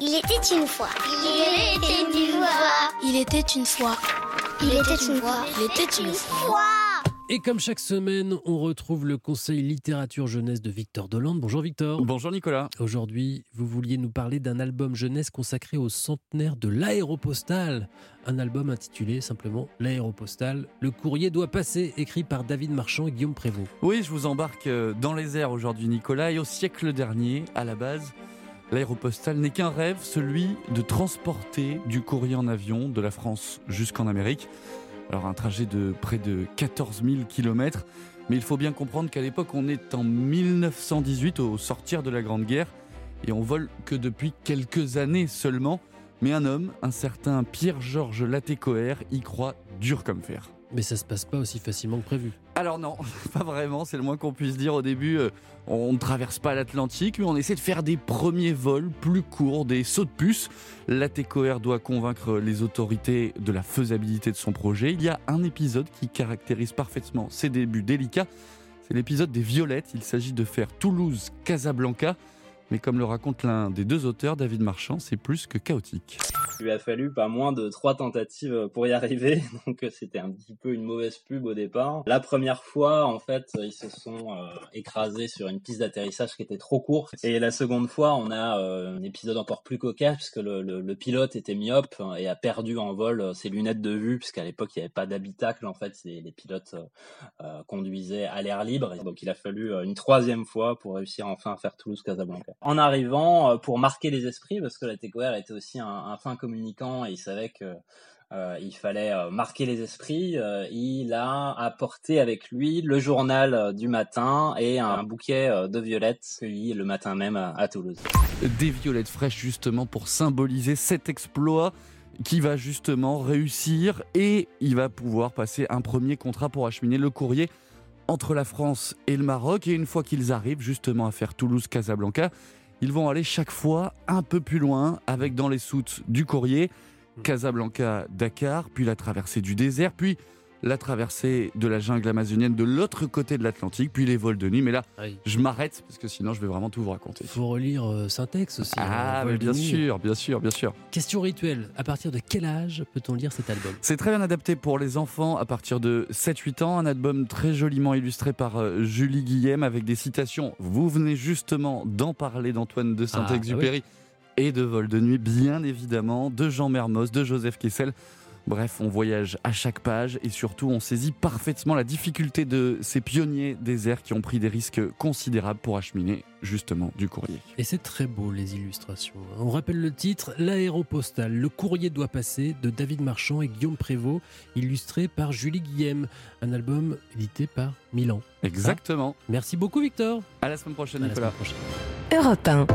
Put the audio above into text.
Il était une fois. Il était une fois. Il était une fois. Il était une fois. Il était une fois. Et comme chaque semaine, on retrouve le conseil littérature jeunesse de Victor Dolande. Bonjour Victor. Bonjour Nicolas. Aujourd'hui, vous vouliez nous parler d'un album jeunesse consacré au centenaire de l'aéropostale. Un album intitulé simplement L'aéropostale. Le courrier doit passer, écrit par David Marchand et Guillaume Prévost. Oui, je vous embarque euh, dans les airs aujourd'hui Nicolas et au siècle dernier, à la base, l'aéropostale n'est qu'un rêve, celui de transporter du courrier en avion de la France jusqu'en Amérique. Alors un trajet de près de 14 000 km, mais il faut bien comprendre qu'à l'époque on est en 1918 au sortir de la Grande Guerre et on vole que depuis quelques années seulement. Mais un homme, un certain Pierre-Georges Latécoère, y croit dur comme fer. Mais ça se passe pas aussi facilement que prévu. Alors non, pas vraiment, c'est le moins qu'on puisse dire. Au début, euh, on ne traverse pas l'Atlantique, mais on essaie de faire des premiers vols plus courts, des sauts de puce. La TCOR doit convaincre les autorités de la faisabilité de son projet. Il y a un épisode qui caractérise parfaitement ses débuts délicats. C'est l'épisode des violettes. Il s'agit de faire Toulouse-Casablanca. Mais comme le raconte l'un des deux auteurs, David Marchand, c'est plus que chaotique. Il lui a fallu pas moins de trois tentatives pour y arriver, donc c'était un petit peu une mauvaise pub au départ. La première fois, en fait, ils se sont euh, écrasés sur une piste d'atterrissage qui était trop courte. Et la seconde fois, on a euh, un épisode encore plus cocasse puisque le, pilote était myope et a perdu en vol euh, ses lunettes de vue puisqu'à l'époque il n'y avait pas d'habitacle. En fait, les pilotes euh, conduisaient à l'air libre. Donc il a fallu une troisième fois pour réussir enfin à faire Toulouse-Casablanca. En arrivant, pour marquer les esprits, parce que la TCOR était aussi un, un fin et il savait que euh, il fallait euh, marquer les esprits. Euh, il a apporté avec lui le journal du matin et un bouquet de violettes cueillies le matin même à, à Toulouse. Des violettes fraîches justement pour symboliser cet exploit qui va justement réussir et il va pouvoir passer un premier contrat pour acheminer le courrier entre la France et le Maroc. Et une fois qu'ils arrivent justement à faire Toulouse-Casablanca, ils vont aller chaque fois un peu plus loin avec dans les soutes du courrier Casablanca-Dakar, puis la traversée du désert, puis la traversée de la jungle amazonienne de l'autre côté de l'Atlantique, puis les vols de nuit. Mais là, Oui. je m'arrête parce que sinon je vais vraiment tout vous raconter. Il faut relire euh, Syntex aussi. Ah, hein, mais bien sûr, bien sûr, bien sûr. Question rituelle. À partir de quel âge peut-on lire cet album? C'est très bien adapté pour les enfants à partir de 7-8 ans. Un album très joliment illustré par euh, Julie Guillem avec des citations. Vous venez justement d'en parler d'Antoine de Saint-Exupéry et de Vol de Nuit, bien évidemment, de Jean Mermoz, de Joseph Kessel. Bref, on voyage à chaque page et surtout on saisit parfaitement la difficulté de ces pionniers des airs qui ont pris des risques considérables pour acheminer justement du courrier. Et c'est très beau les illustrations. On rappelle le titre L'aéropostale, le courrier doit passer de David Marchand et Guillaume Prévost, illustré par Julie Guillem. Un album édité par Milan. Exactement. Merci beaucoup Victor. À la semaine prochaine, À la Nicolas. semaine prochaine. Europe 1.